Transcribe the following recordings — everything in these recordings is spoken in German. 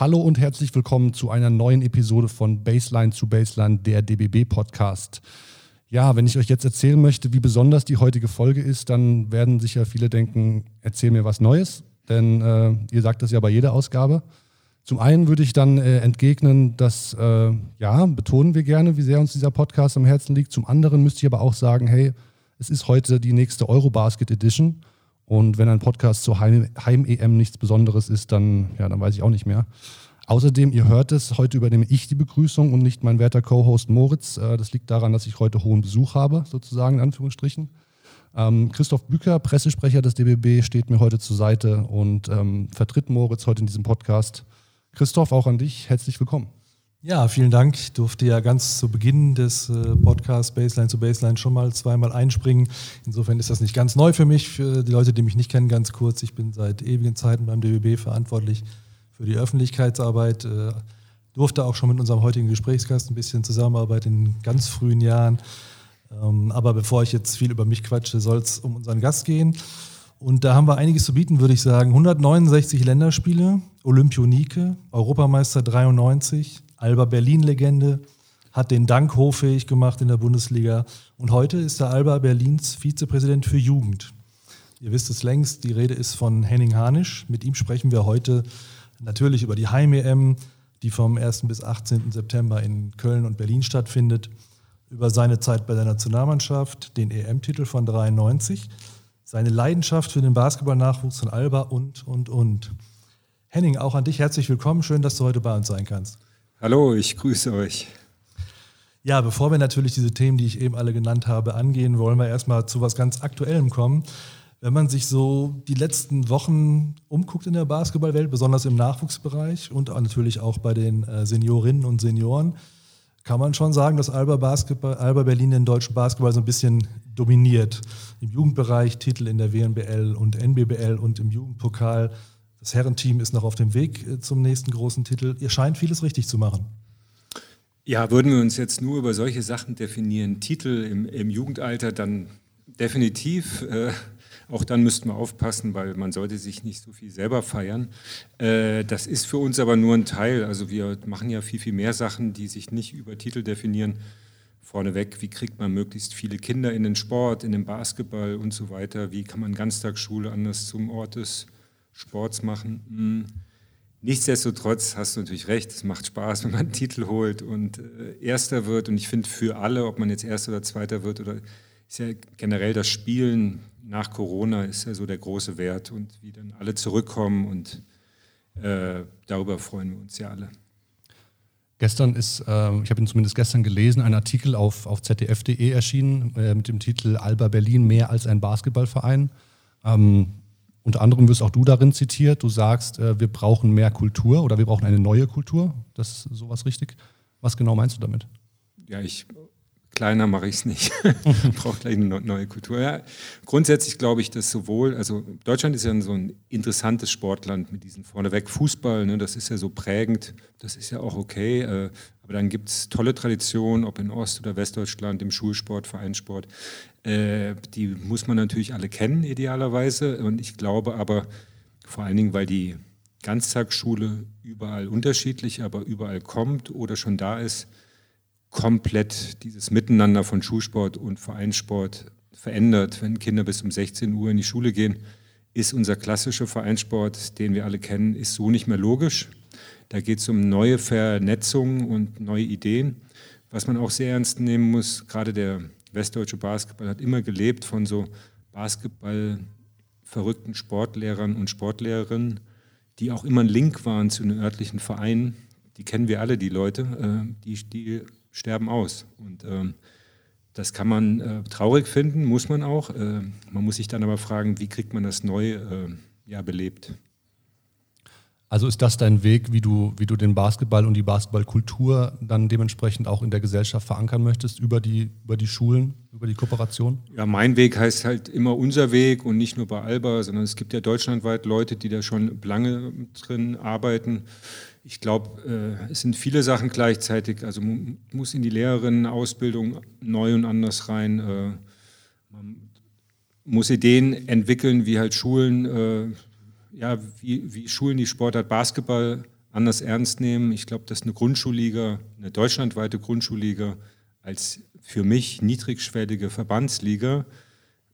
Hallo und herzlich willkommen zu einer neuen Episode von Baseline zu Baseline, der DBB Podcast. Ja, wenn ich euch jetzt erzählen möchte, wie besonders die heutige Folge ist, dann werden sicher viele denken, erzähl mir was Neues, denn äh, ihr sagt das ja bei jeder Ausgabe. Zum einen würde ich dann äh, entgegnen, dass, äh, ja, betonen wir gerne, wie sehr uns dieser Podcast am Herzen liegt. Zum anderen müsste ich aber auch sagen, hey, es ist heute die nächste Eurobasket Edition. Und wenn ein Podcast zur Heim-EM Heim nichts Besonderes ist, dann, ja, dann weiß ich auch nicht mehr. Außerdem, ihr hört es, heute übernehme ich die Begrüßung und nicht mein werter Co-Host Moritz. Äh, das liegt daran, dass ich heute hohen Besuch habe, sozusagen in Anführungsstrichen. Ähm, Christoph Büker, Pressesprecher des DBB, steht mir heute zur Seite und ähm, vertritt Moritz heute in diesem Podcast. Christoph, auch an dich, herzlich willkommen. Ja, vielen Dank. Ich durfte ja ganz zu Beginn des äh, Podcasts Baseline zu Baseline schon mal zweimal einspringen. Insofern ist das nicht ganz neu für mich. Für die Leute, die mich nicht kennen, ganz kurz. Ich bin seit ewigen Zeiten beim DBB verantwortlich für die Öffentlichkeitsarbeit. Äh, durfte auch schon mit unserem heutigen Gesprächsgast ein bisschen zusammenarbeiten in ganz frühen Jahren. Ähm, aber bevor ich jetzt viel über mich quatsche, soll es um unseren Gast gehen. Und da haben wir einiges zu bieten, würde ich sagen. 169 Länderspiele, Olympionike, Europameister 93, Alba Berlin-Legende, hat den Dank hoffähig gemacht in der Bundesliga. Und heute ist der Alba Berlins Vizepräsident für Jugend. Ihr wisst es längst, die Rede ist von Henning Hanisch. Mit ihm sprechen wir heute natürlich über die Heim-EM, die vom 1. bis 18. September in Köln und Berlin stattfindet, über seine Zeit bei der Nationalmannschaft, den EM-Titel von 93, seine Leidenschaft für den Basketballnachwuchs von Alba und, und, und. Henning, auch an dich herzlich willkommen. Schön, dass du heute bei uns sein kannst. Hallo, ich grüße euch. Ja, bevor wir natürlich diese Themen, die ich eben alle genannt habe, angehen, wollen wir erstmal zu was ganz Aktuellem kommen. Wenn man sich so die letzten Wochen umguckt in der Basketballwelt, besonders im Nachwuchsbereich und natürlich auch bei den äh, Seniorinnen und Senioren, kann man schon sagen, dass Alba, Basketball, Alba Berlin den deutschen Basketball so ein bisschen dominiert. Im Jugendbereich Titel in der WNBL und NBBL und im Jugendpokal. Das Herrenteam ist noch auf dem Weg äh, zum nächsten großen Titel. Ihr scheint vieles richtig zu machen. Ja, würden wir uns jetzt nur über solche Sachen definieren, Titel im, im Jugendalter, dann definitiv. Äh, auch dann müssten wir aufpassen, weil man sollte sich nicht so viel selber feiern. Äh, das ist für uns aber nur ein Teil. Also wir machen ja viel, viel mehr Sachen, die sich nicht über Titel definieren. Vorneweg, wie kriegt man möglichst viele Kinder in den Sport, in den Basketball und so weiter? Wie kann man Ganztagsschule anders zum Ort des Sports machen? Hm. Nichtsdestotrotz hast du natürlich recht, es macht Spaß, wenn man einen Titel holt und äh, Erster wird. Und ich finde für alle, ob man jetzt Erster oder Zweiter wird oder ist ja generell das Spielen nach Corona ist ja so der große Wert und wie dann alle zurückkommen und äh, darüber freuen wir uns ja alle. Gestern ist, äh, ich habe ihn zumindest gestern gelesen, ein Artikel auf, auf zdf.de erschienen äh, mit dem Titel Alba Berlin mehr als ein Basketballverein. Ähm, unter anderem wirst auch du darin zitiert. Du sagst, äh, wir brauchen mehr Kultur oder wir brauchen eine neue Kultur. Das ist sowas richtig. Was genau meinst du damit? Ja, ich kleiner mache ich es nicht. Braucht gleich eine neue Kultur. Ja, grundsätzlich glaube ich, dass sowohl, also Deutschland ist ja so ein interessantes Sportland mit diesen vorneweg Fußball, ne, das ist ja so prägend, das ist ja auch okay. Äh, aber dann gibt es tolle Traditionen, ob in Ost- oder Westdeutschland, im Schulsport, Vereinssport. Äh, die muss man natürlich alle kennen, idealerweise. Und ich glaube aber, vor allen Dingen, weil die Ganztagsschule überall unterschiedlich, aber überall kommt oder schon da ist, komplett dieses Miteinander von Schulsport und Vereinssport verändert. Wenn Kinder bis um 16 Uhr in die Schule gehen, ist unser klassischer Vereinssport, den wir alle kennen, ist so nicht mehr logisch. Da geht es um neue Vernetzungen und neue Ideen. Was man auch sehr ernst nehmen muss, gerade der westdeutsche Basketball hat immer gelebt von so Basketball verrückten Sportlehrern und Sportlehrerinnen, die auch immer ein Link waren zu den örtlichen Vereinen. Die kennen wir alle, die Leute, äh, die, die sterben aus. Und ähm, das kann man äh, traurig finden, muss man auch. Äh, man muss sich dann aber fragen, wie kriegt man das neu äh, ja, belebt. Also ist das dein Weg, wie du, wie du den Basketball und die Basketballkultur dann dementsprechend auch in der Gesellschaft verankern möchtest, über die, über die Schulen, über die Kooperation? Ja, mein Weg heißt halt immer unser Weg und nicht nur bei Alba, sondern es gibt ja deutschlandweit Leute, die da schon lange drin arbeiten ich glaube, äh, es sind viele Sachen gleichzeitig. Also man muss in die Lehrerinnenausbildung neu und anders rein. Äh, man muss Ideen entwickeln, wie halt Schulen, äh, ja, wie, wie Schulen die Sportart Basketball anders ernst nehmen. Ich glaube, dass eine Grundschulliga, eine deutschlandweite Grundschulliga als für mich niedrigschwellige Verbandsliga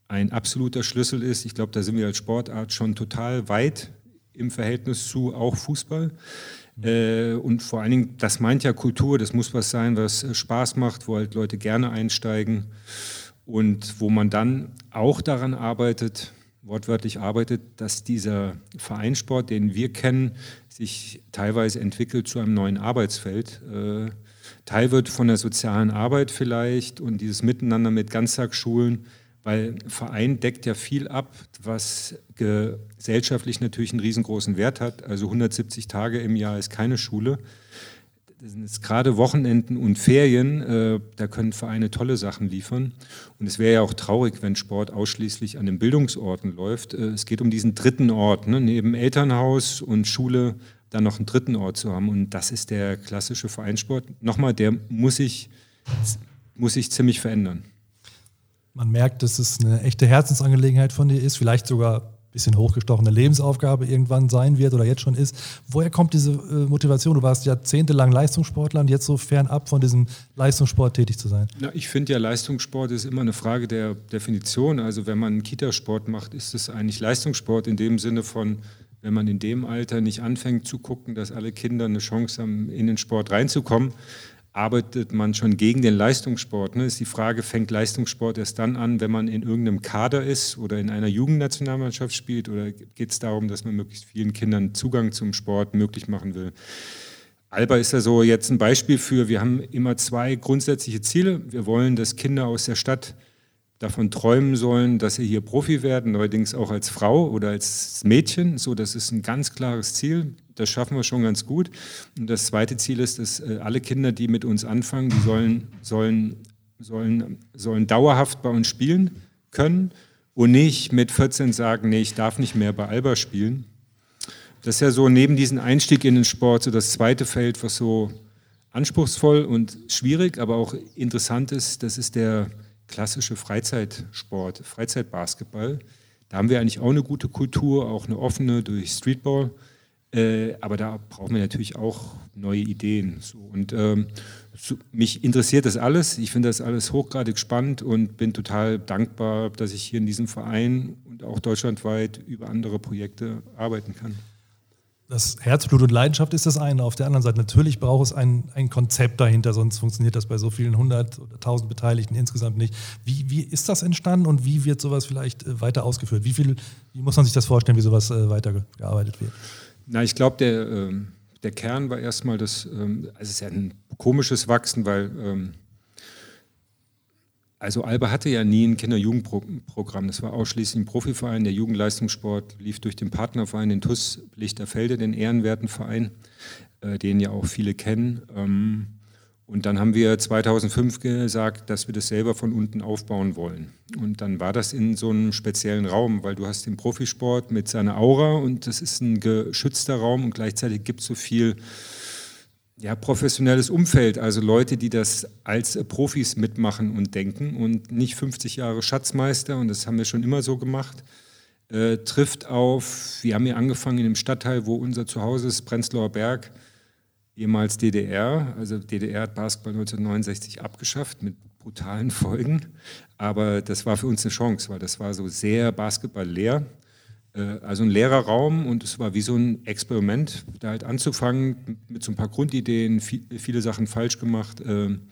ein absoluter Schlüssel ist. Ich glaube, da sind wir als Sportart schon total weit im Verhältnis zu auch Fußball. Äh, und vor allen Dingen, das meint ja Kultur, das muss was sein, was äh, Spaß macht, wo halt Leute gerne einsteigen und wo man dann auch daran arbeitet, wortwörtlich arbeitet, dass dieser Vereinssport, den wir kennen, sich teilweise entwickelt zu einem neuen Arbeitsfeld. Äh, Teil wird von der sozialen Arbeit vielleicht und dieses Miteinander mit Ganztagsschulen, weil Verein deckt ja viel ab, was gesellschaftlich natürlich einen riesengroßen Wert hat. Also 170 Tage im Jahr ist keine Schule. Das sind jetzt gerade Wochenenden und Ferien, äh, da können Vereine tolle Sachen liefern. Und es wäre ja auch traurig, wenn Sport ausschließlich an den Bildungsorten läuft. Äh, es geht um diesen dritten Ort, ne? neben Elternhaus und Schule dann noch einen dritten Ort zu haben. Und das ist der klassische Vereinssport. Nochmal, der muss sich, muss sich ziemlich verändern. Man merkt, dass es eine echte Herzensangelegenheit von dir ist, vielleicht sogar ein bisschen hochgestochene Lebensaufgabe irgendwann sein wird oder jetzt schon ist. Woher kommt diese äh, Motivation? Du warst jahrzehntelang Leistungssportler und jetzt so fernab von diesem Leistungssport tätig zu sein. Na, ich finde ja, Leistungssport ist immer eine Frage der Definition. Also wenn man einen Kitasport macht, ist es eigentlich Leistungssport in dem Sinne von, wenn man in dem Alter nicht anfängt zu gucken, dass alle Kinder eine Chance haben, in den Sport reinzukommen, arbeitet man schon gegen den Leistungssport. Ne? Ist die Frage, fängt Leistungssport erst dann an, wenn man in irgendeinem Kader ist oder in einer Jugendnationalmannschaft spielt? Oder geht es darum, dass man möglichst vielen Kindern Zugang zum Sport möglich machen will? Alba ist ja so jetzt ein Beispiel für, wir haben immer zwei grundsätzliche Ziele. Wir wollen, dass Kinder aus der Stadt davon träumen sollen, dass sie hier Profi werden, neuerdings auch als Frau oder als Mädchen. So, das ist ein ganz klares Ziel. Das schaffen wir schon ganz gut. Und das zweite Ziel ist, dass äh, alle Kinder, die mit uns anfangen, die sollen, sollen, sollen, sollen dauerhaft bei uns spielen können und nicht mit 14 sagen, nee, ich darf nicht mehr bei Alba spielen. Das ist ja so neben diesem Einstieg in den Sport so das zweite Feld, was so anspruchsvoll und schwierig, aber auch interessant ist. Das ist der klassische Freizeitsport, Freizeitbasketball. Da haben wir eigentlich auch eine gute Kultur, auch eine offene durch Streetball. Äh, aber da brauchen wir natürlich auch neue Ideen. So. Und ähm, so, mich interessiert das alles. Ich finde das alles hochgradig spannend und bin total dankbar, dass ich hier in diesem Verein und auch deutschlandweit über andere Projekte arbeiten kann das Herzblut und Leidenschaft ist das eine. Auf der anderen Seite natürlich braucht es ein, ein Konzept dahinter, sonst funktioniert das bei so vielen hundert oder tausend Beteiligten insgesamt nicht. Wie, wie ist das entstanden und wie wird sowas vielleicht äh, weiter ausgeführt? Wie, viel, wie muss man sich das vorstellen, wie sowas äh, weitergearbeitet wird? Na, ich glaube, der, ähm, der Kern war erstmal das, ähm, also es ist ja ein komisches Wachsen, weil ähm, also Alba hatte ja nie ein Kinder-Jugendprogramm. Das war ausschließlich ein Profiverein. Der Jugendleistungssport lief durch den Partnerverein, den TUS Lichterfelde, den ehrenwerten Verein, äh, den ja auch viele kennen. Ähm, und dann haben wir 2005 gesagt, dass wir das selber von unten aufbauen wollen. Und dann war das in so einem speziellen Raum, weil du hast den Profisport mit seiner Aura und das ist ein geschützter Raum und gleichzeitig gibt es so viel ja, professionelles Umfeld, also Leute, die das als Profis mitmachen und denken und nicht 50 Jahre Schatzmeister, und das haben wir schon immer so gemacht, äh, trifft auf, wir haben hier angefangen in dem Stadtteil, wo unser Zuhause ist, Prenzlauer Berg, ehemals DDR. Also DDR hat Basketball 1969 abgeschafft mit brutalen Folgen, aber das war für uns eine Chance, weil das war so sehr Basketball leer. Äh, also ein leerer Raum und es war wie so ein Experiment, da halt anzufangen mit so ein paar Grundideen, viele Sachen falsch gemacht, ähm,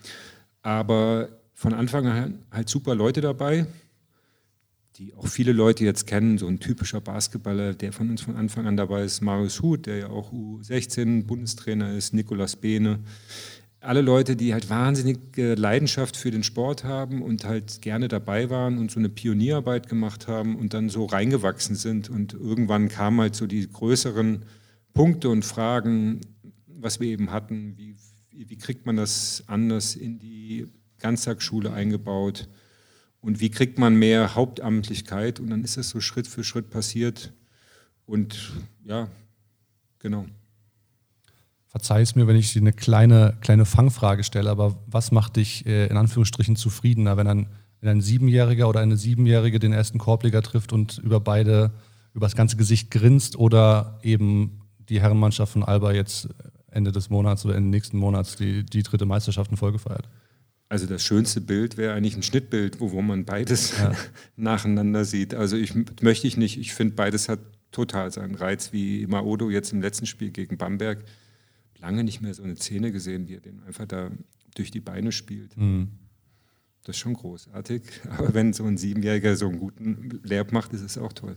aber von Anfang an halt super Leute dabei, die auch viele Leute jetzt kennen, so ein typischer Basketballer, der von uns von Anfang an dabei ist, Marius Huth, der ja auch U16 Bundestrainer ist, Nikolas Behne, alle Leute, die halt wahnsinnige Leidenschaft für den Sport haben und halt gerne dabei waren und so eine Pionierarbeit gemacht haben und dann so reingewachsen sind. Und irgendwann kamen halt so die größeren Punkte und Fragen, was wir eben hatten, wie, wie kriegt man das anders in die Ganztagsschule eingebaut und wie kriegt man mehr Hauptamtlichkeit. Und dann ist es so Schritt für Schritt passiert. Und ja, genau verzeih es mir, wenn ich dir eine kleine, kleine Fangfrage stelle, aber was macht dich äh, in Anführungsstrichen zufriedener, wenn ein, wenn ein Siebenjähriger oder eine Siebenjährige den ersten Korbleger trifft und über beide, über das ganze Gesicht grinst oder eben die Herrenmannschaft von Alba jetzt Ende des Monats oder Ende nächsten Monats die, die dritte Meisterschaft in Folge feiert. Also das schönste Bild wäre eigentlich ein Schnittbild, wo, wo man beides ja. nacheinander sieht. Also ich möchte ich nicht. Ich finde, beides hat total seinen Reiz, wie Maodo jetzt im letzten Spiel gegen Bamberg. Lange nicht mehr so eine Szene gesehen, wie er den einfach da durch die Beine spielt. Mhm. Das ist schon großartig. Aber wenn so ein Siebenjähriger so einen guten Lehr macht, ist es auch toll.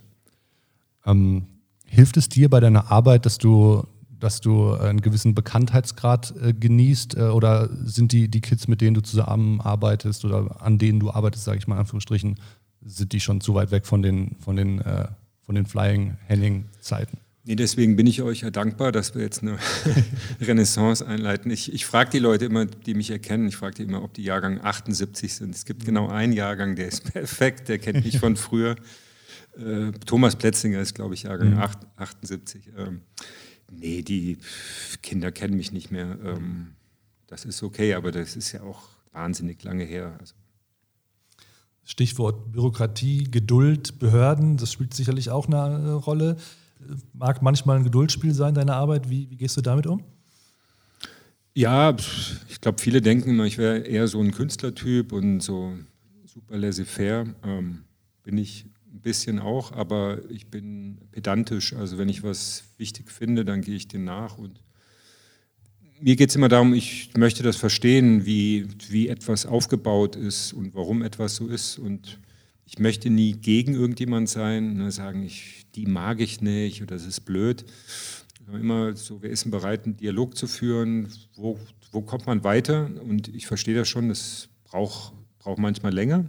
Ähm, hilft es dir bei deiner Arbeit, dass du dass du einen gewissen Bekanntheitsgrad äh, genießt? Äh, oder sind die, die Kids, mit denen du zusammenarbeitest oder an denen du arbeitest, sage ich mal in Anführungsstrichen, sind die schon zu weit weg von den, von den, äh, von den Flying-Henning-Zeiten? Nee, deswegen bin ich euch ja dankbar, dass wir jetzt eine Renaissance einleiten. Ich, ich frage die Leute immer, die mich erkennen, ich frage die immer, ob die Jahrgang 78 sind. Es gibt genau einen Jahrgang, der ist perfekt, der kennt mich von früher. Äh, Thomas Plätzinger ist, glaube ich, Jahrgang mhm. 78. Ähm, nee, die Kinder kennen mich nicht mehr. Ähm, das ist okay, aber das ist ja auch wahnsinnig lange her. Also. Stichwort Bürokratie, Geduld, Behörden, das spielt sicherlich auch eine Rolle. Mag manchmal ein Geduldsspiel sein, deine Arbeit. Wie, wie gehst du damit um? Ja, ich glaube, viele denken immer, ich wäre eher so ein Künstlertyp und so super laissez-faire. Ähm, bin ich ein bisschen auch, aber ich bin pedantisch. Also wenn ich was wichtig finde, dann gehe ich dem nach. Und mir geht es immer darum, ich möchte das verstehen, wie, wie etwas aufgebaut ist und warum etwas so ist. Und ich möchte nie gegen irgendjemand sein, ne, sagen, ich, die mag ich nicht oder das ist blöd. Immer so, wer ist denn bereit, einen Dialog zu führen? Wo, wo kommt man weiter? Und ich verstehe das schon, das braucht, braucht manchmal länger.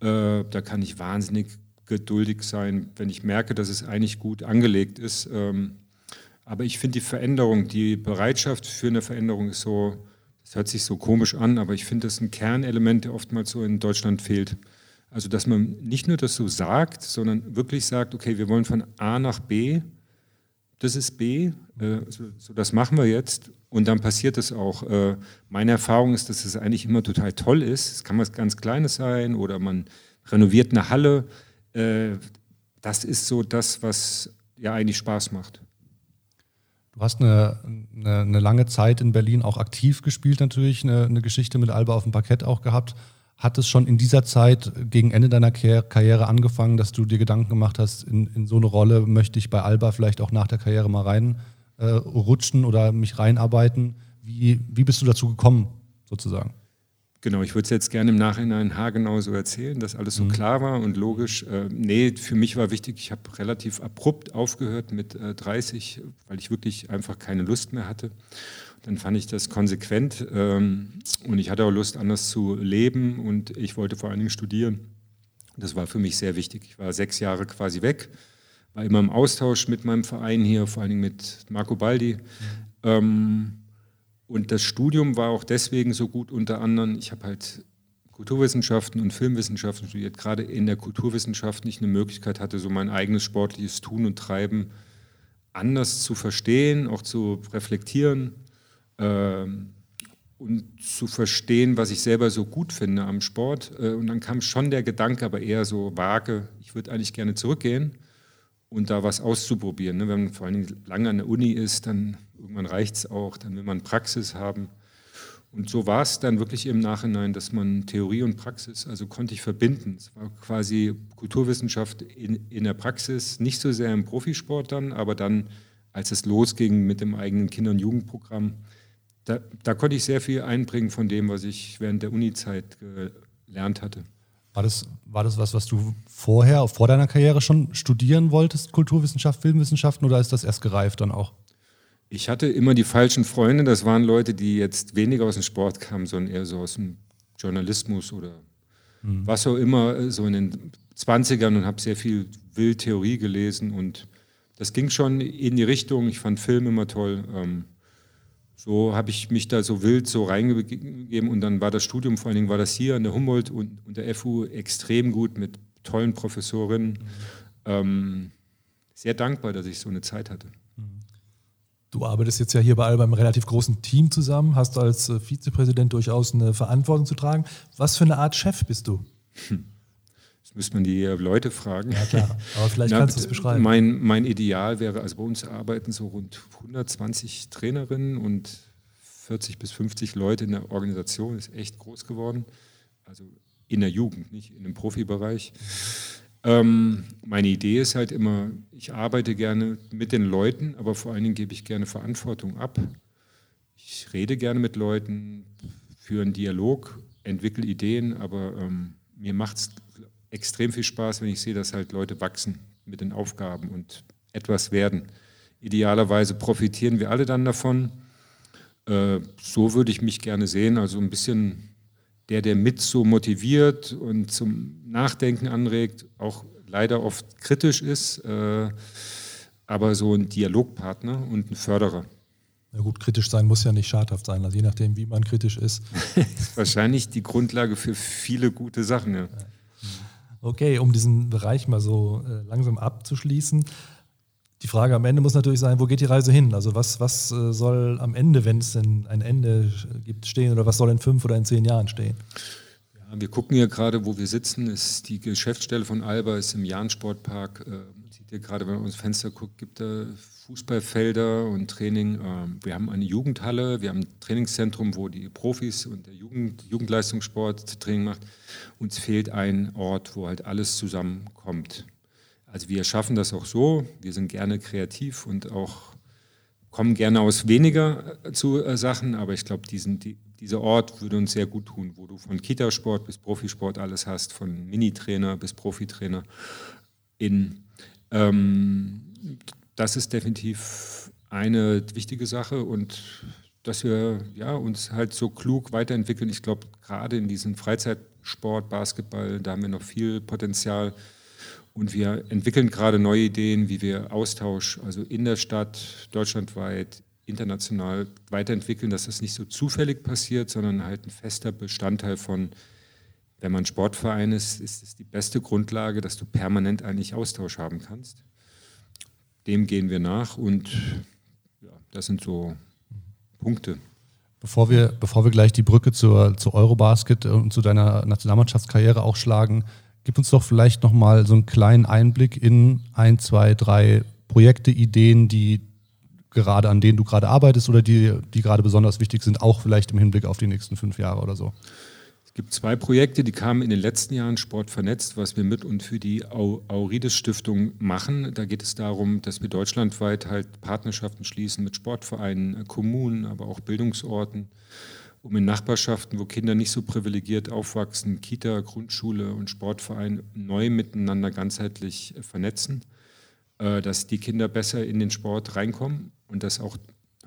Äh, da kann ich wahnsinnig geduldig sein, wenn ich merke, dass es eigentlich gut angelegt ist. Ähm, aber ich finde die Veränderung, die Bereitschaft für eine Veränderung ist so, das hört sich so komisch an, aber ich finde das ein Kernelement, der oftmals so in Deutschland fehlt. Also, dass man nicht nur das so sagt, sondern wirklich sagt, okay, wir wollen von A nach B, das ist B, äh, so, so, das machen wir jetzt und dann passiert es auch. Äh, meine Erfahrung ist, dass es eigentlich immer total toll ist. Es kann was ganz Kleines sein oder man renoviert eine Halle das ist so das, was ja eigentlich Spaß macht. Du hast eine, eine, eine, lange Zeit in Berlin auch aktiv gespielt, natürlich, eine, eine, Geschichte mit Alba auf dem Parkett auch gehabt. Hat es schon in dieser Zeit gegen Ende deiner Karriere angefangen, dass du dir Gedanken gemacht hast, in, in so eine Rolle möchte ich bei Alba vielleicht auch nach der Karriere mal reinrutschen äh, oder mich reinarbeiten? Wie, wie bist du dazu gekommen, sozusagen? Genau, ich würde es jetzt gerne im Nachhinein haargenau so erzählen, dass alles so mhm. klar war und logisch. Äh, nee, für mich war wichtig, ich habe relativ abrupt aufgehört mit äh, 30, weil ich wirklich einfach keine Lust mehr hatte. Dann fand ich das konsequent ähm, und ich hatte auch Lust, anders zu leben und ich wollte vor allen Dingen studieren. Das war für mich sehr wichtig. Ich war sechs Jahre quasi weg, war immer im Austausch mit meinem Verein hier, vor allen Dingen mit Marco Baldi. Mhm. Ähm, und das Studium war auch deswegen so gut, unter anderem, ich habe halt Kulturwissenschaften und Filmwissenschaften studiert, gerade in der Kulturwissenschaft nicht eine Möglichkeit hatte, so mein eigenes sportliches Tun und Treiben anders zu verstehen, auch zu reflektieren äh, und zu verstehen, was ich selber so gut finde am Sport. Äh, und dann kam schon der Gedanke, aber eher so vage, ich würde eigentlich gerne zurückgehen und da was auszuprobieren. Ne? Wenn man vor allen Dingen lange an der Uni ist, dann irgendwann reicht es auch, dann will man Praxis haben. Und so war es dann wirklich im Nachhinein, dass man Theorie und Praxis, also konnte ich verbinden. Es war quasi Kulturwissenschaft in, in der Praxis, nicht so sehr im Profisport dann, aber dann, als es losging mit dem eigenen Kinder- und Jugendprogramm, da, da konnte ich sehr viel einbringen von dem, was ich während der Uni-Zeit gelernt hatte. War das, war das was, was du vorher, vor deiner Karriere schon studieren wolltest, Kulturwissenschaft, Filmwissenschaften, oder ist das erst gereift dann auch? Ich hatte immer die falschen Freunde. Das waren Leute, die jetzt weniger aus dem Sport kamen, sondern eher so aus dem Journalismus oder mhm. was auch immer, äh, so in den 20ern und habe sehr viel Wildtheorie gelesen. Und das ging schon in die Richtung. Ich fand Film immer toll. Ähm, so habe ich mich da so wild so reingegeben und dann war das Studium, vor allen Dingen war das hier an der Humboldt und, und der FU extrem gut mit tollen Professorinnen. Mhm. Ähm, sehr dankbar, dass ich so eine Zeit hatte. Du arbeitest jetzt ja hier bei Alba im relativ großen Team zusammen, hast als äh, Vizepräsident durchaus eine Verantwortung zu tragen. Was für eine Art Chef bist du? Hm. Das müsste man die Leute fragen. Ja, klar. Aber vielleicht Na, kannst du es beschreiben. Mein, mein Ideal wäre, also bei uns arbeiten so rund 120 Trainerinnen und 40 bis 50 Leute in der Organisation. Ist echt groß geworden. Also in der Jugend, nicht in dem Profibereich. Ähm, meine Idee ist halt immer, ich arbeite gerne mit den Leuten, aber vor allen Dingen gebe ich gerne Verantwortung ab. Ich rede gerne mit Leuten, führe einen Dialog, entwickle Ideen, aber ähm, mir macht es extrem viel Spaß, wenn ich sehe, dass halt Leute wachsen mit den Aufgaben und etwas werden. Idealerweise profitieren wir alle dann davon. Äh, so würde ich mich gerne sehen, also ein bisschen der, der mit so motiviert und zum Nachdenken anregt, auch leider oft kritisch ist, äh, aber so ein Dialogpartner und ein Förderer. Ja gut, kritisch sein muss ja nicht schadhaft sein, also je nachdem, wie man kritisch ist. ist wahrscheinlich die Grundlage für viele gute Sachen. Ja. Okay, um diesen Bereich mal so äh, langsam abzuschließen. Die Frage am Ende muss natürlich sein, wo geht die Reise hin? Also was, was äh, soll am Ende, wenn es denn ein Ende gibt, stehen oder was soll in fünf oder in zehn Jahren stehen? Ja, wir gucken hier gerade, wo wir sitzen, ist die Geschäftsstelle von Alba, ist im Jahn-Sportpark. Äh, man sieht hier gerade, wenn man dem Fenster guckt, gibt da Fußballfelder und Training. Ähm, wir haben eine Jugendhalle, wir haben ein Trainingszentrum, wo die Profis und der Jugend, Jugendleistungssport Training macht. Uns fehlt ein Ort, wo halt alles zusammenkommt. Also wir schaffen das auch so. Wir sind gerne kreativ und auch kommen gerne aus weniger äh, zu äh, Sachen, aber ich glaube, die, dieser Ort würde uns sehr gut tun, wo du von Kitasport bis Profisport alles hast, von Minitrainer bis Profitrainer. In, ähm, das ist definitiv eine wichtige Sache und dass wir ja, uns halt so klug weiterentwickeln. Ich glaube, gerade in diesem Freizeitsport, Basketball, da haben wir noch viel Potenzial. Und wir entwickeln gerade neue Ideen, wie wir Austausch, also in der Stadt, deutschlandweit, international weiterentwickeln, dass das nicht so zufällig passiert, sondern halt ein fester Bestandteil von, wenn man Sportverein ist, ist es die beste Grundlage, dass du permanent eigentlich Austausch haben kannst dem gehen wir nach und ja, das sind so Punkte. Bevor wir, bevor wir gleich die Brücke zur, zur Eurobasket und zu deiner Nationalmannschaftskarriere auch schlagen, gib uns doch vielleicht nochmal so einen kleinen Einblick in ein, zwei, drei Projekte, Ideen, die gerade an denen du gerade arbeitest oder die, die gerade besonders wichtig sind, auch vielleicht im Hinblick auf die nächsten fünf Jahre oder so gibt zwei Projekte, die kamen in den letzten Jahren Sport vernetzt, was wir mit und für die Aurides Stiftung machen. Da geht es darum, dass wir deutschlandweit halt Partnerschaften schließen mit Sportvereinen, Kommunen, aber auch Bildungsorten, um in Nachbarschaften, wo Kinder nicht so privilegiert aufwachsen, Kita, Grundschule und Sportverein neu miteinander ganzheitlich vernetzen, äh, dass die Kinder besser in den Sport reinkommen und das auch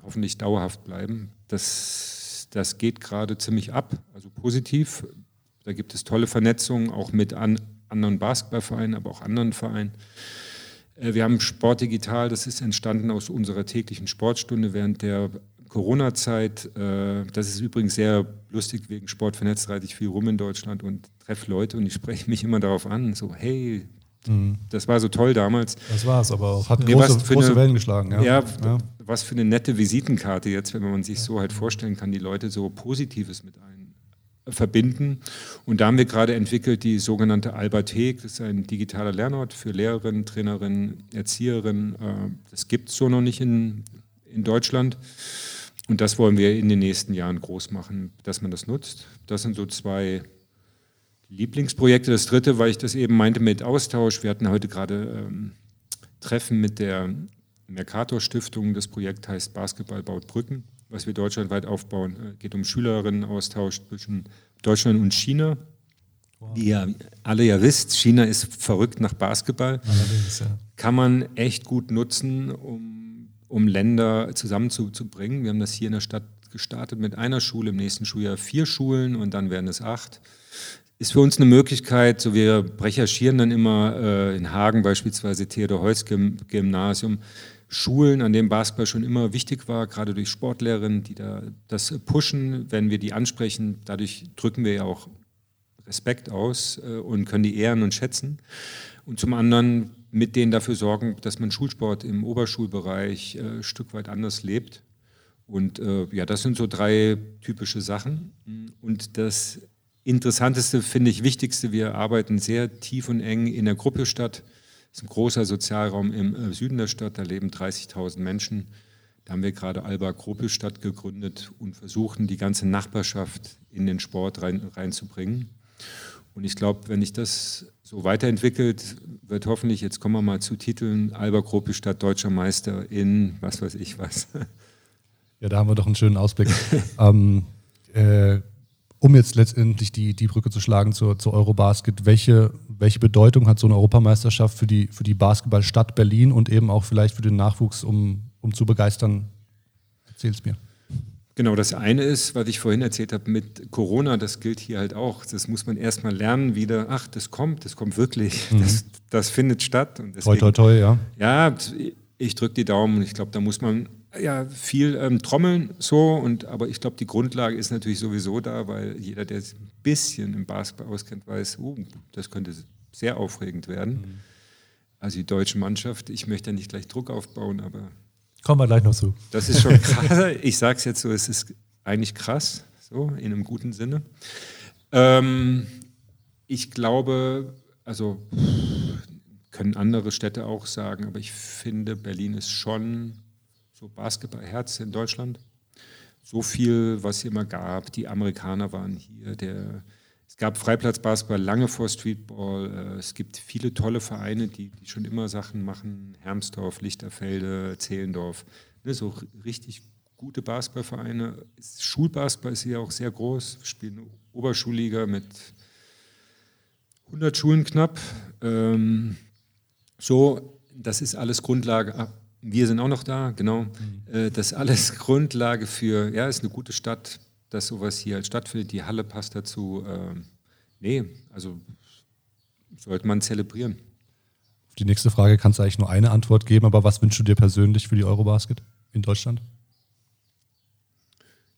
hoffentlich dauerhaft bleiben. Das das geht gerade ziemlich ab, also positiv. Da gibt es tolle Vernetzungen, auch mit an, anderen Basketballvereinen, aber auch anderen Vereinen. Äh, wir haben Sport Digital, das ist entstanden aus unserer täglichen Sportstunde während der Corona-Zeit. Äh, das ist übrigens sehr lustig, wegen Sport vernetzt reite ich viel rum in Deutschland und treffe Leute und ich spreche mich immer darauf an, so hey, mhm. das war so toll damals. Das war es, aber auch hat große, große eine, Wellen geschlagen. Ja. Ja, ja was für eine nette Visitenkarte jetzt, wenn man sich so halt vorstellen kann, die Leute so Positives mit ein verbinden. Und da haben wir gerade entwickelt die sogenannte Alberthek. Das ist ein digitaler Lernort für Lehrerinnen, Trainerinnen, Erzieherinnen. Äh, das gibt es so noch nicht in, in Deutschland. Und das wollen wir in den nächsten Jahren groß machen, dass man das nutzt. Das sind so zwei Lieblingsprojekte. Das dritte, weil ich das eben meinte mit Austausch. Wir hatten heute gerade ähm, Treffen mit der Mercator Stiftung. Das Projekt heißt Basketball baut Brücken, was wir deutschlandweit aufbauen. Es äh, geht um Schülerinnenaustausch zwischen Deutschland und China. Wow. Wie ihr alle ja wisst, China ist verrückt nach Basketball. Ja. Kann man echt gut nutzen, um, um Länder zusammenzubringen. Wir haben das hier in der Stadt gestartet mit einer Schule, im nächsten Schuljahr vier Schulen und dann werden es acht ist für uns eine Möglichkeit, so wir recherchieren dann immer äh, in Hagen beispielsweise Theodor Heuss Gymnasium, Schulen, an denen Basketball schon immer wichtig war, gerade durch Sportlehrerinnen, die da das pushen, wenn wir die ansprechen. Dadurch drücken wir ja auch Respekt aus äh, und können die ehren und schätzen. Und zum anderen mit denen dafür sorgen, dass man Schulsport im Oberschulbereich äh, ein Stück weit anders lebt. Und äh, ja, das sind so drei typische Sachen. Und das Interessanteste, finde ich, wichtigste, wir arbeiten sehr tief und eng in der Gruppe statt. Das ist ein großer Sozialraum im äh, Süden der Stadt, da leben 30.000 Menschen. Da haben wir gerade Alba Gruppelstadt gegründet und versuchen, die ganze Nachbarschaft in den Sport rein, reinzubringen. Und ich glaube, wenn sich das so weiterentwickelt, wird hoffentlich, jetzt kommen wir mal zu Titeln, Alba Gruppelstadt Deutscher Meister in was weiß ich was. Ja, da haben wir doch einen schönen Ausblick. ähm, äh, um jetzt letztendlich die, die Brücke zu schlagen zur, zur Eurobasket, welche, welche Bedeutung hat so eine Europameisterschaft für die, für die Basketballstadt Berlin und eben auch vielleicht für den Nachwuchs, um, um zu begeistern? Erzähl es mir. Genau, das eine ist, was ich vorhin erzählt habe mit Corona, das gilt hier halt auch. Das muss man erstmal lernen wieder. Ach, das kommt, das kommt wirklich. Mhm. Das, das findet statt. Und deswegen, toi, toi, toi, ja. Ja, ich drücke die Daumen und ich glaube, da muss man ja viel ähm, trommeln so und aber ich glaube die Grundlage ist natürlich sowieso da, weil jeder, der sich ein bisschen im Basketball auskennt, weiß, uh, das könnte sehr aufregend werden. Mhm. Also die deutsche Mannschaft, ich möchte ja nicht gleich Druck aufbauen, aber kommen wir gleich noch zu. Das ist schon krass. ich sage es jetzt so, es ist eigentlich krass, so in einem guten Sinne. Ähm, ich glaube, also können andere Städte auch sagen, aber ich finde, Berlin ist schon so Basketballherz in Deutschland. So viel, was es immer gab. Die Amerikaner waren hier. Der, es gab Freiplatzbasketball lange vor Streetball. Äh, es gibt viele tolle Vereine, die, die schon immer Sachen machen. Hermsdorf, Lichterfelde, Zehlendorf. Ne, so richtig gute Basketballvereine. Schulbasketball ist hier auch sehr groß. Wir spielen Oberschulliga mit 100 Schulen knapp. Ähm, so, das ist alles Grundlage wir sind auch noch da, genau. Mhm. Äh, das ist alles Grundlage für, ja, ist eine gute Stadt, dass sowas hier halt stattfindet. Die Halle passt dazu. Ähm, nee, also sollte man zelebrieren. Auf die nächste Frage kannst du eigentlich nur eine Antwort geben, aber was wünschst du dir persönlich für die Eurobasket in Deutschland?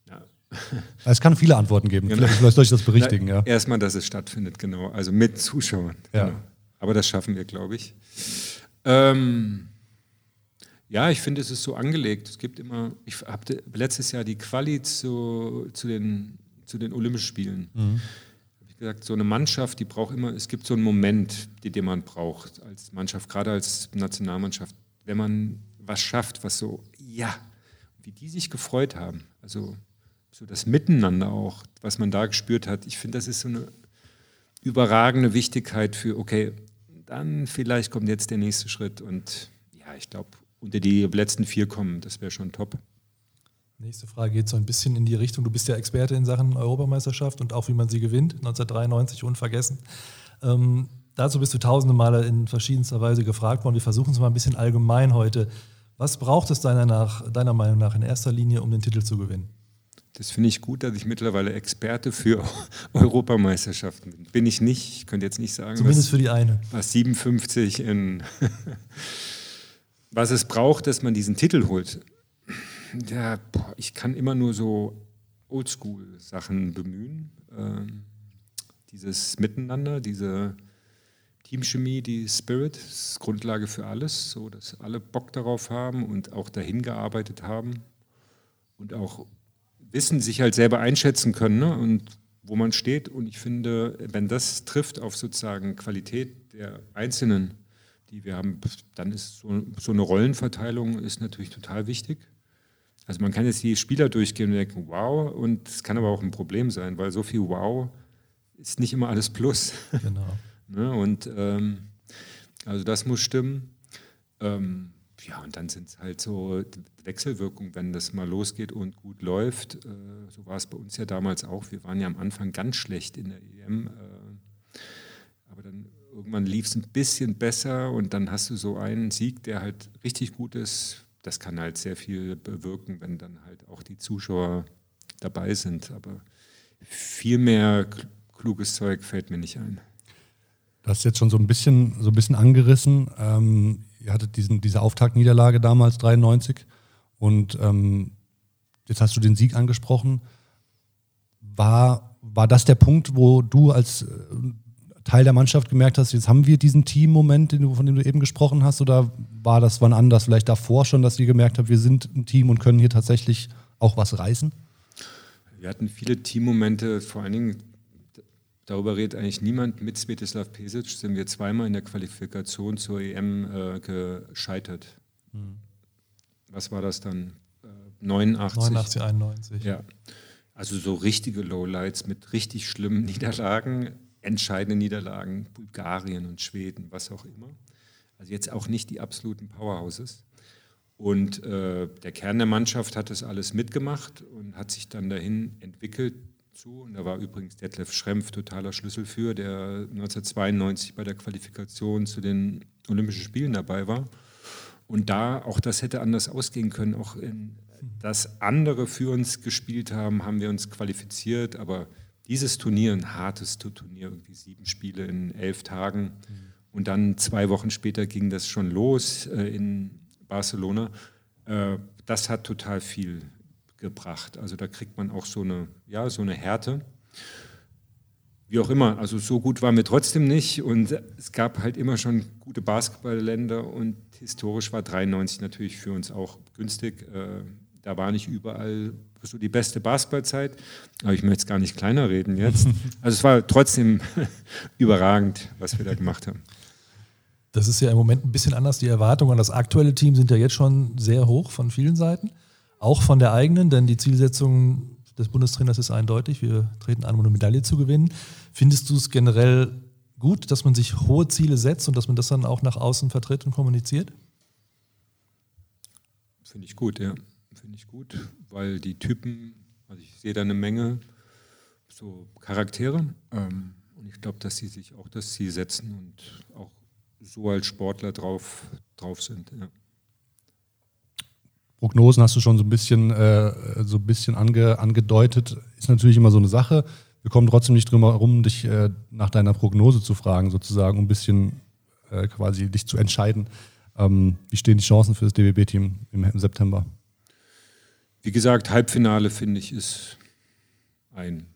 Ja. Es kann viele Antworten geben. Genau. Vielleicht soll ich das berichtigen. Na, ja. Erstmal, dass es stattfindet, genau. Also mit Zuschauern. Ja. Genau. Aber das schaffen wir, glaube ich. Ähm, ja, ich finde, es ist so angelegt. Es gibt immer, ich habe letztes Jahr die Quali zu, zu, den, zu den Olympischen Spielen. Mhm. Habe ich gesagt, so eine Mannschaft, die braucht immer, es gibt so einen Moment, den man braucht als Mannschaft, gerade als Nationalmannschaft, wenn man was schafft, was so, ja, wie die sich gefreut haben. Also so das Miteinander auch, was man da gespürt hat. Ich finde, das ist so eine überragende Wichtigkeit für, okay, dann vielleicht kommt jetzt der nächste Schritt und ja, ich glaube, unter die letzten vier kommen. Das wäre schon top. Nächste Frage geht so ein bisschen in die Richtung. Du bist ja Experte in Sachen Europameisterschaft und auch wie man sie gewinnt, 1993 unvergessen. Ähm, dazu bist du tausende Male in verschiedenster Weise gefragt worden. Wir versuchen es mal ein bisschen allgemein heute. Was braucht es deiner, nach, deiner Meinung nach in erster Linie, um den Titel zu gewinnen? Das finde ich gut, dass ich mittlerweile Experte für Europameisterschaften bin. Bin ich nicht, ich könnte jetzt nicht sagen. Zumindest was, für die eine. Was 57 in was es braucht, dass man diesen Titel holt. Ja, boah, ich kann immer nur so Oldschool-Sachen bemühen. Ähm, dieses Miteinander, diese Teamchemie, die Spirit, ist Grundlage für alles, so dass alle Bock darauf haben und auch dahin gearbeitet haben und auch wissen, sich halt selber einschätzen können ne? und wo man steht. Und ich finde, wenn das trifft auf sozusagen Qualität der Einzelnen, die wir haben, dann ist so, so eine Rollenverteilung ist natürlich total wichtig. Also man kann jetzt die Spieler durchgehen und denken, wow, und es kann aber auch ein Problem sein, weil so viel Wow ist nicht immer alles Plus. Genau. ne? Und ähm, also das muss stimmen. Ähm, ja, und dann sind es halt so Wechselwirkungen, wenn das mal losgeht und gut läuft. Äh, so war es bei uns ja damals auch. Wir waren ja am Anfang ganz schlecht in der EM. Äh, aber dann irgendwann lief es ein bisschen besser und dann hast du so einen Sieg, der halt richtig gut ist. Das kann halt sehr viel bewirken, wenn dann halt auch die Zuschauer dabei sind. Aber viel mehr kluges Zeug fällt mir nicht ein. Du hast jetzt schon so ein bisschen, so ein bisschen angerissen. Ähm, ihr hattet diesen, diese Auftaktniederlage damals, 93. Und ähm, jetzt hast du den Sieg angesprochen. War, war das der Punkt, wo du als Teil der Mannschaft gemerkt hast, jetzt haben wir diesen Team-Moment, von dem du eben gesprochen hast, oder war das wann anders, vielleicht davor schon, dass ihr gemerkt habt, wir sind ein Team und können hier tatsächlich auch was reißen? Wir hatten viele Teammomente, vor allen Dingen darüber redet eigentlich niemand. Mit Svetislav Pesic sind wir zweimal in der Qualifikation zur EM äh, gescheitert. Hm. Was war das dann? Äh, 89? 89, 91. Ja. Also so richtige Lowlights mit richtig schlimmen Niederlagen, entscheidende Niederlagen, Bulgarien und Schweden, was auch immer. Also jetzt auch nicht die absoluten Powerhouses. Und äh, der Kern der Mannschaft hat das alles mitgemacht und hat sich dann dahin entwickelt zu. Und da war übrigens Detlef Schrempf totaler Schlüssel für, der 1992 bei der Qualifikation zu den Olympischen Spielen dabei war. Und da auch das hätte anders ausgehen können. Auch in, dass andere für uns gespielt haben, haben wir uns qualifiziert. Aber dieses Turnier, ein hartes Turnier, irgendwie sieben Spiele in elf Tagen. Mhm. Und dann zwei Wochen später ging das schon los äh, in Barcelona. Äh, das hat total viel gebracht. Also da kriegt man auch so eine, ja, so eine Härte. Wie auch immer, also so gut waren wir trotzdem nicht und es gab halt immer schon gute Basketballländer und historisch war 93 natürlich für uns auch günstig. Äh, da war nicht überall so die beste Basketballzeit, aber ich möchte jetzt gar nicht kleiner reden jetzt. Also es war trotzdem überragend, was wir da gemacht haben. Das ist ja im Moment ein bisschen anders. Die Erwartungen an das aktuelle Team sind ja jetzt schon sehr hoch von vielen Seiten, auch von der eigenen, denn die Zielsetzung des Bundestrainers ist eindeutig. Wir treten an, um eine Medaille zu gewinnen. Findest du es generell gut, dass man sich hohe Ziele setzt und dass man das dann auch nach außen vertritt und kommuniziert? Finde ich gut, ja. Finde ich gut, weil die Typen, also ich sehe da eine Menge so Charaktere ähm, und ich glaube, dass sie sich auch das Ziel setzen und auch so als Sportler drauf, drauf sind. Ja. Prognosen hast du schon so ein bisschen, äh, so ein bisschen ange, angedeutet. Ist natürlich immer so eine Sache. Wir kommen trotzdem nicht drum herum, dich äh, nach deiner Prognose zu fragen, sozusagen, um ein bisschen äh, quasi dich zu entscheiden. Ähm, wie stehen die Chancen für das DBB-Team im September? Wie gesagt, Halbfinale finde ich ist ein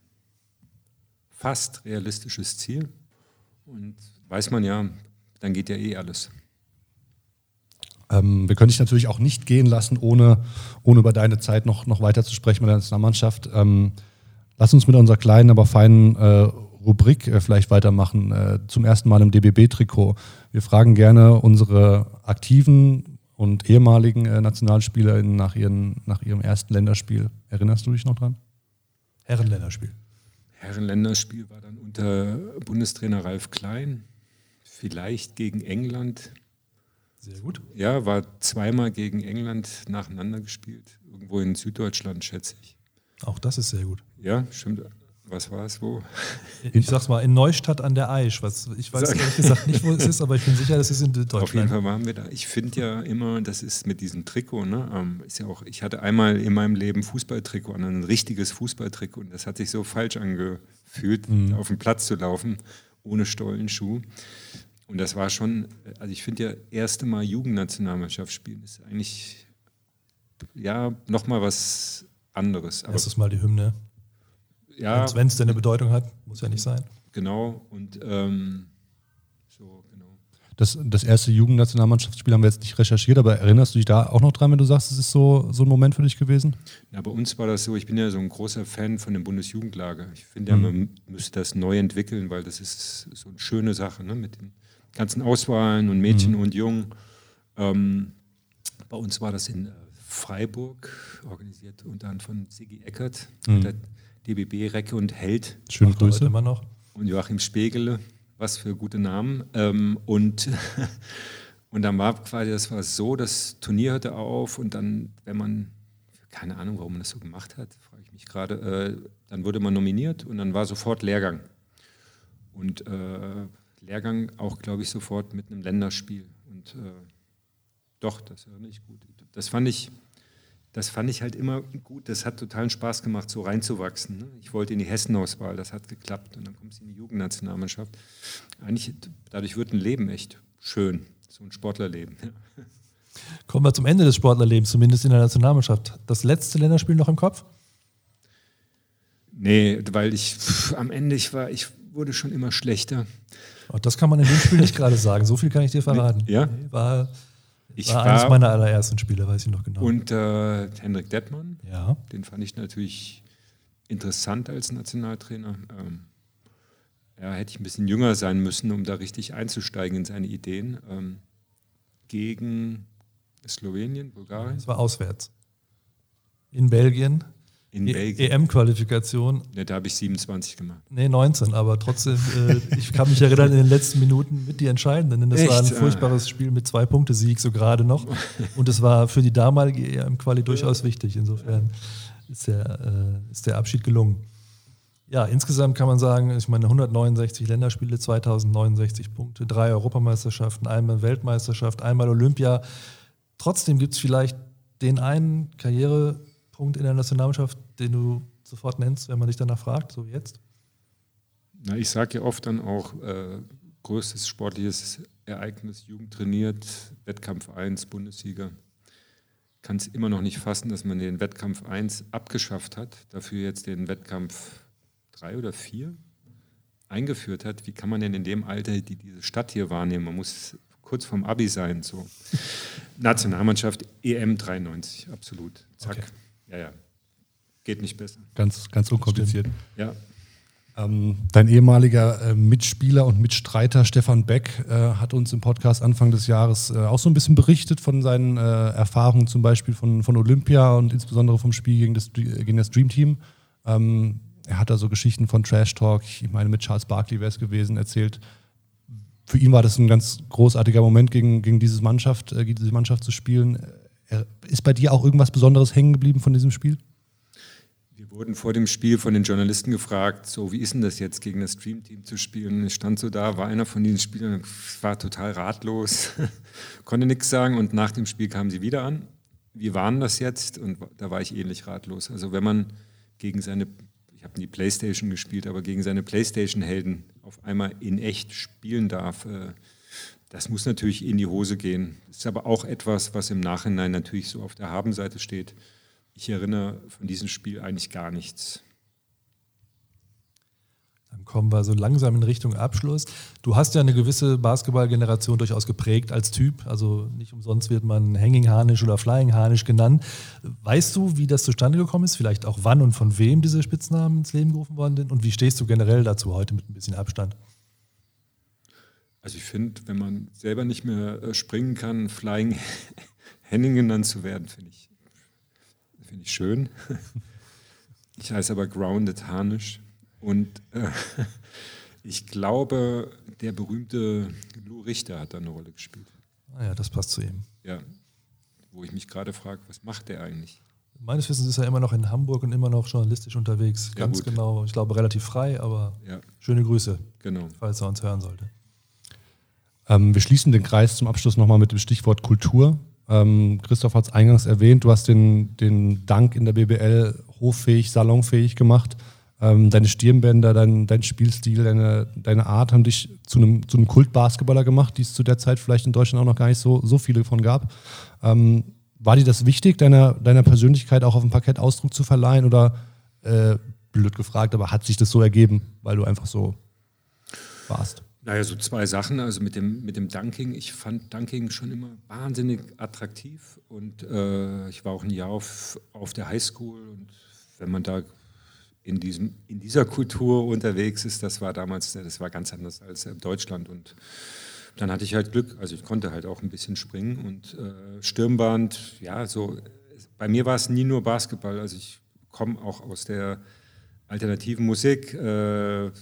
fast realistisches Ziel. Und weiß man ja, dann geht ja eh alles. Ähm, wir können dich natürlich auch nicht gehen lassen, ohne, ohne über deine Zeit noch, noch weiter zu sprechen mit der Nationalmannschaft. Ähm, lass uns mit unserer kleinen, aber feinen äh, Rubrik äh, vielleicht weitermachen. Äh, zum ersten Mal im DBB-Trikot. Wir fragen gerne unsere aktiven und ehemaligen äh, NationalspielerInnen nach, ihren, nach ihrem ersten Länderspiel. Erinnerst du dich noch dran? Herrenländerspiel. Herrenländerspiel war dann unter Bundestrainer Ralf Klein vielleicht gegen England. Sehr gut. Ja, war zweimal gegen England nacheinander gespielt. Irgendwo in Süddeutschland, schätze ich. Auch das ist sehr gut. Ja, stimmt. Was war es wo? Ich sag's mal, in Neustadt an der Aisch. Was, ich weiß Sag. ehrlich gesagt nicht, wo es ist, aber ich bin sicher, das ist in Deutschland. Auf jeden Fall waren wir da. Ich finde ja immer, das ist mit diesem Trikot, ne, ähm, ist ja auch, ich hatte einmal in meinem Leben Fußballtrikot ein richtiges Fußballtrikot und das hat sich so falsch angefühlt, mhm. auf den Platz zu laufen, ohne Stollenschuh. Und das war schon, also ich finde ja, erste Mal Jugendnationalmannschaft spielen ist eigentlich ja nochmal was anderes. Aber Erstes Mal die Hymne. Ja. Wenn es denn eine Bedeutung hat, muss ja nicht sein. Genau. Und ähm, so, genau. Das, das erste Jugendnationalmannschaftsspiel haben wir jetzt nicht recherchiert, aber erinnerst du dich da auch noch dran, wenn du sagst, es ist so, so ein Moment für dich gewesen? Ja, bei uns war das so, ich bin ja so ein großer Fan von dem Bundesjugendlager. Ich finde ja, mhm. man müsste das neu entwickeln, weil das ist so eine schöne Sache ne, mit den ganzen Auswahlen und Mädchen mhm. und Jungen. Ähm, bei uns war das in äh, Freiburg, organisiert unter anderem von Sigi Eckert, mhm. DBB Recke und Held. Schöne Grüße immer noch. Und Joachim Spegele, was für gute Namen. Ähm, und, und dann war quasi, das war so, das Turnier hörte auf und dann, wenn man, keine Ahnung, warum man das so gemacht hat, frage ich mich gerade, äh, dann wurde man nominiert und dann war sofort Lehrgang. Und äh, Lehrgang auch, glaube ich, sofort mit einem Länderspiel. Und äh, doch, das war nicht gut. Das fand ich, das fand ich halt immer gut. Das hat totalen Spaß gemacht, so reinzuwachsen. Ne? Ich wollte in die Hessenauswahl, das hat geklappt. Und dann kommst du in die Jugendnationalmannschaft. Eigentlich, dadurch wird ein Leben echt schön, so ein Sportlerleben. Kommen wir zum Ende des Sportlerlebens, zumindest in der Nationalmannschaft. Das letzte Länderspiel noch im Kopf? Nee, weil ich pff, am Ende, ich war, ich wurde schon immer schlechter. Und das kann man in dem Spiel nicht gerade sagen. So viel kann ich dir verraten. Ja? War, ich war, war eines meiner allerersten Spiele, weiß ich noch genau. Und äh, Hendrik Dettmann, ja. den fand ich natürlich interessant als Nationaltrainer. Ähm, ja, hätte ich ein bisschen jünger sein müssen, um da richtig einzusteigen in seine Ideen. Ähm, gegen Slowenien, Bulgarien? Das war auswärts. In Belgien. In e Belgien. EM-Qualifikation. Ne, da habe ich 27 gemacht. Nee, 19, aber trotzdem, äh, ich kann mich erinnern, in den letzten Minuten mit die entscheidenden, denn das Echt? war ein furchtbares ah. Spiel mit zwei Punkte Sieg so gerade noch. Und es war für die damalige EM-Quali durchaus wichtig. Insofern ist der, äh, ist der Abschied gelungen. Ja, insgesamt kann man sagen, ich meine 169 Länderspiele, 2069 Punkte, drei Europameisterschaften, einmal Weltmeisterschaft, einmal Olympia. Trotzdem gibt es vielleicht den einen Karrierepunkt in der Nationalmannschaft, den du sofort nennst, wenn man dich danach fragt, so jetzt? Na, ich sage ja oft dann auch, äh, größtes sportliches Ereignis, Jugend trainiert, Wettkampf 1, Bundessieger. Kann es immer noch nicht fassen, dass man den Wettkampf 1 abgeschafft hat, dafür jetzt den Wettkampf drei oder vier eingeführt hat, wie kann man denn in dem Alter die, diese Stadt hier wahrnehmen? Man muss kurz vorm Abi sein. So. Nationalmannschaft EM 93, absolut. Zack. Okay. Ja, ja. Geht nicht besser. Ganz, ganz unkompliziert. Ja. Ähm, dein ehemaliger äh, Mitspieler und Mitstreiter Stefan Beck äh, hat uns im Podcast Anfang des Jahres äh, auch so ein bisschen berichtet von seinen äh, Erfahrungen, zum Beispiel von, von Olympia und insbesondere vom Spiel gegen das, gegen das Dream Team. Ähm, er hat da so Geschichten von Trash Talk, ich meine, mit Charles Barkley wäre es gewesen, erzählt. Für ihn war das ein ganz großartiger Moment, gegen, gegen diese, Mannschaft, äh, gegen diese Mannschaft zu spielen. Ist bei dir auch irgendwas Besonderes hängen geblieben von diesem Spiel? Wurden vor dem Spiel von den Journalisten gefragt, so wie ist denn das jetzt gegen das Stream Team zu spielen? Ich stand so da, war einer von diesen Spielern, war total ratlos, konnte nichts sagen und nach dem Spiel kamen sie wieder an. Wie waren das jetzt? Und da war ich ähnlich ratlos. Also wenn man gegen seine habe nie Playstation gespielt, aber gegen seine Playstation-Helden auf einmal in echt spielen darf, äh, das muss natürlich in die Hose gehen. Das ist aber auch etwas, was im Nachhinein natürlich so auf der Habenseite steht. Ich erinnere von diesem Spiel eigentlich gar nichts. Dann kommen wir so langsam in Richtung Abschluss. Du hast ja eine gewisse Basketballgeneration durchaus geprägt als Typ. Also nicht umsonst wird man Hanging Harnisch oder Flying Harnisch genannt. Weißt du, wie das zustande gekommen ist? Vielleicht auch wann und von wem diese Spitznamen ins Leben gerufen worden sind? Und wie stehst du generell dazu heute mit ein bisschen Abstand? Also ich finde, wenn man selber nicht mehr äh, springen kann, Flying Henning genannt zu werden, finde ich, find ich schön. Ich heiße aber Grounded Harnisch. Und äh, ich glaube, der berühmte Lou Richter hat da eine Rolle gespielt. Ah ja, das passt zu ihm. Ja, wo ich mich gerade frage, was macht der eigentlich? Meines Wissens ist er immer noch in Hamburg und immer noch journalistisch unterwegs. Ja, Ganz gut. genau. Ich glaube, relativ frei, aber ja. schöne Grüße, genau. falls er uns hören sollte. Ähm, wir schließen den Kreis zum Abschluss nochmal mit dem Stichwort Kultur. Ähm, Christoph hat es eingangs erwähnt, du hast den, den Dank in der BBL hoffähig, salonfähig gemacht. Ähm, deine Stirnbänder, dein, dein Spielstil, deine, deine Art haben dich zu einem, zu einem Kultbasketballer gemacht, die es zu der Zeit vielleicht in Deutschland auch noch gar nicht so, so viele von gab. Ähm, war dir das wichtig, deiner, deiner Persönlichkeit auch auf dem Parkett Ausdruck zu verleihen oder, äh, blöd gefragt, aber hat sich das so ergeben, weil du einfach so warst? Naja, so zwei Sachen. Also mit dem, mit dem Dunking. Ich fand Dunking schon immer wahnsinnig attraktiv und äh, ich war auch ein Jahr auf, auf der Highschool und wenn man da in, diesem, in dieser Kultur unterwegs ist, das war damals, das war ganz anders als in Deutschland. Und dann hatte ich halt Glück, also ich konnte halt auch ein bisschen springen und äh, Stirnband, ja, so. Bei mir war es nie nur Basketball, also ich komme auch aus der alternativen Musik. Äh,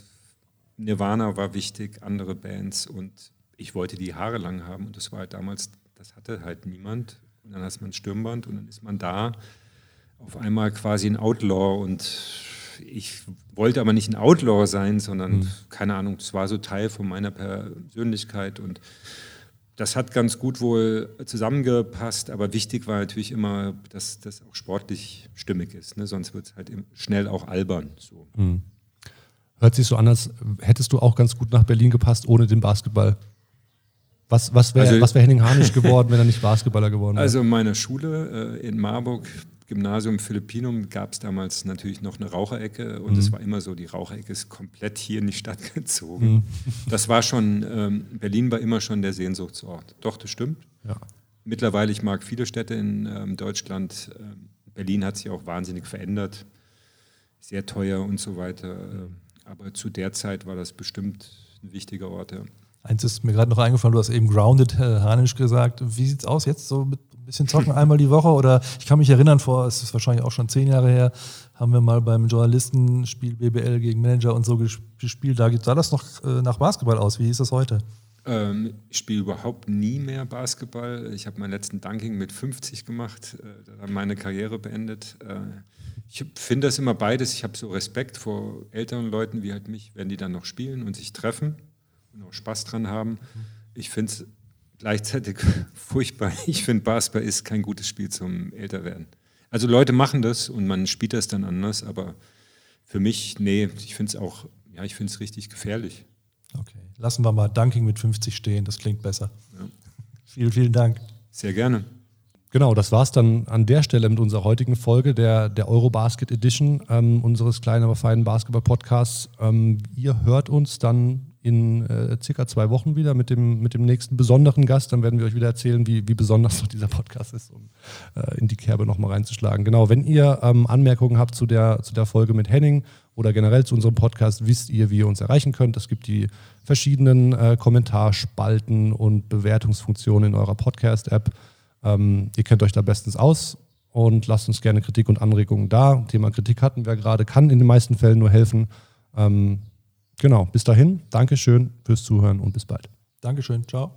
Nirvana war wichtig, andere Bands und ich wollte die Haare lang haben und das war halt damals, das hatte halt niemand. Und dann hast man ein Stirnband und dann ist man da auf einmal quasi ein Outlaw und ich wollte aber nicht ein Outlaw sein, sondern, mhm. keine Ahnung, das war so Teil von meiner Persönlichkeit und das hat ganz gut wohl zusammengepasst, aber wichtig war natürlich immer, dass das auch sportlich stimmig ist, ne? sonst wird es halt schnell auch albern. So. Mhm. Hört sich so an, als hättest du auch ganz gut nach Berlin gepasst ohne den Basketball. Was, was wäre also, wär Henning Harnisch geworden, wenn er nicht Basketballer geworden wäre? Also in meiner Schule äh, in Marburg Gymnasium Philippinum gab es damals natürlich noch eine Raucherecke und es mhm. war immer so, die Raucherecke ist komplett hier in die Stadt gezogen. Mhm. Das war schon, ähm, Berlin war immer schon der Sehnsuchtsort. Doch, das stimmt. Ja. Mittlerweile, ich mag viele Städte in ähm, Deutschland. Ähm, Berlin hat sich auch wahnsinnig verändert. Sehr teuer und so weiter. Äh, aber zu der Zeit war das bestimmt ein wichtiger Ort. Ja. Eins ist mir gerade noch eingefallen, du hast eben grounded äh, Hanisch gesagt. Wie sieht es aus jetzt so mit ein bisschen zocken einmal die Woche? Oder ich kann mich erinnern, vor, es ist wahrscheinlich auch schon zehn Jahre her, haben wir mal beim Journalistenspiel BBL gegen Manager und so gespielt. Da sah das noch äh, nach Basketball aus. Wie ist das heute? Ähm, ich spiele überhaupt nie mehr Basketball. Ich habe meinen letzten Dunking mit 50 gemacht, äh, meine Karriere beendet. Äh, ich finde das immer beides. Ich habe so Respekt vor älteren Leuten wie halt mich, wenn die dann noch spielen und sich treffen und auch Spaß dran haben. Ich finde es gleichzeitig furchtbar. Ich finde, Basketball ist kein gutes Spiel zum Älterwerden. Also Leute machen das und man spielt das dann anders, aber für mich, nee, ich finde es auch, ja, ich finde es richtig gefährlich. Okay, lassen wir mal Dunking mit 50 stehen, das klingt besser. Ja. vielen, vielen Dank. Sehr gerne. Genau, das war es dann an der Stelle mit unserer heutigen Folge der, der Eurobasket Edition ähm, unseres kleinen, aber feinen Basketball-Podcasts. Ähm, ihr hört uns dann in äh, circa zwei Wochen wieder mit dem, mit dem nächsten besonderen Gast. Dann werden wir euch wieder erzählen, wie, wie besonders doch dieser Podcast ist, um äh, in die Kerbe nochmal reinzuschlagen. Genau, wenn ihr ähm, Anmerkungen habt zu der, zu der Folge mit Henning oder generell zu unserem Podcast, wisst ihr, wie ihr uns erreichen könnt. Es gibt die verschiedenen äh, Kommentarspalten und Bewertungsfunktionen in eurer Podcast-App. Ähm, ihr kennt euch da bestens aus und lasst uns gerne Kritik und Anregungen da. Thema Kritik hatten wir gerade, kann in den meisten Fällen nur helfen. Ähm, Genau, bis dahin, Dankeschön fürs Zuhören und bis bald. Dankeschön, ciao.